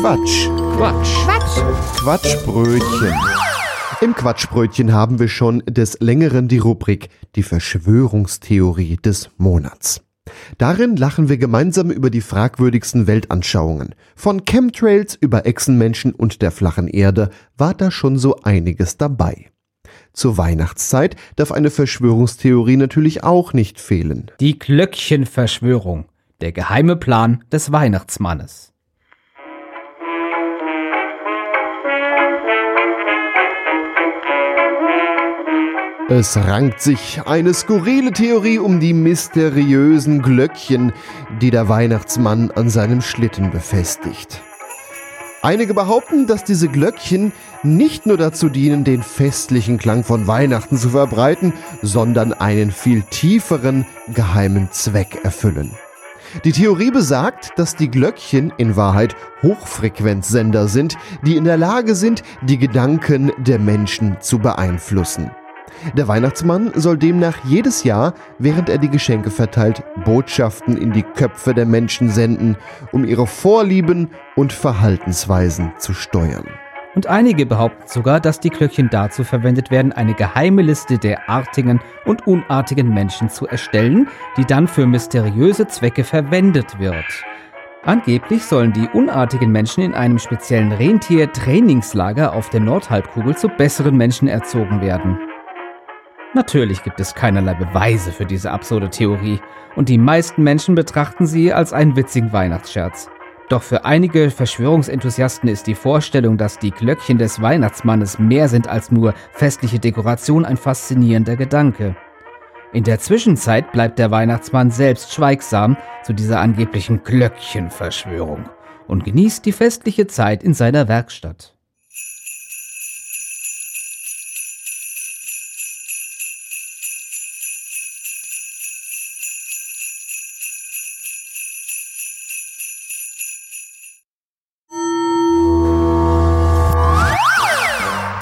Quatsch. Quatsch. Quatsch. Quatschbrötchen. Im Quatschbrötchen haben wir schon des Längeren die Rubrik Die Verschwörungstheorie des Monats. Darin lachen wir gemeinsam über die fragwürdigsten Weltanschauungen. Von Chemtrails über Echsenmenschen und der flachen Erde war da schon so einiges dabei. Zur Weihnachtszeit darf eine Verschwörungstheorie natürlich auch nicht fehlen. Die Glöckchenverschwörung. Der geheime Plan des Weihnachtsmannes. Es rankt sich eine skurrile Theorie um die mysteriösen Glöckchen, die der Weihnachtsmann an seinem Schlitten befestigt. Einige behaupten, dass diese Glöckchen nicht nur dazu dienen, den festlichen Klang von Weihnachten zu verbreiten, sondern einen viel tieferen, geheimen Zweck erfüllen. Die Theorie besagt, dass die Glöckchen in Wahrheit Hochfrequenzsender sind, die in der Lage sind, die Gedanken der Menschen zu beeinflussen. Der Weihnachtsmann soll demnach jedes Jahr, während er die Geschenke verteilt, Botschaften in die Köpfe der Menschen senden, um ihre Vorlieben und Verhaltensweisen zu steuern. Und einige behaupten sogar, dass die Glöckchen dazu verwendet werden, eine geheime Liste der artigen und unartigen Menschen zu erstellen, die dann für mysteriöse Zwecke verwendet wird. Angeblich sollen die unartigen Menschen in einem speziellen Rentier-Trainingslager auf der Nordhalbkugel zu besseren Menschen erzogen werden. Natürlich gibt es keinerlei Beweise für diese absurde Theorie und die meisten Menschen betrachten sie als einen witzigen Weihnachtsscherz. Doch für einige Verschwörungsenthusiasten ist die Vorstellung, dass die Glöckchen des Weihnachtsmannes mehr sind als nur festliche Dekoration ein faszinierender Gedanke. In der Zwischenzeit bleibt der Weihnachtsmann selbst schweigsam zu dieser angeblichen Glöckchenverschwörung und genießt die festliche Zeit in seiner Werkstatt.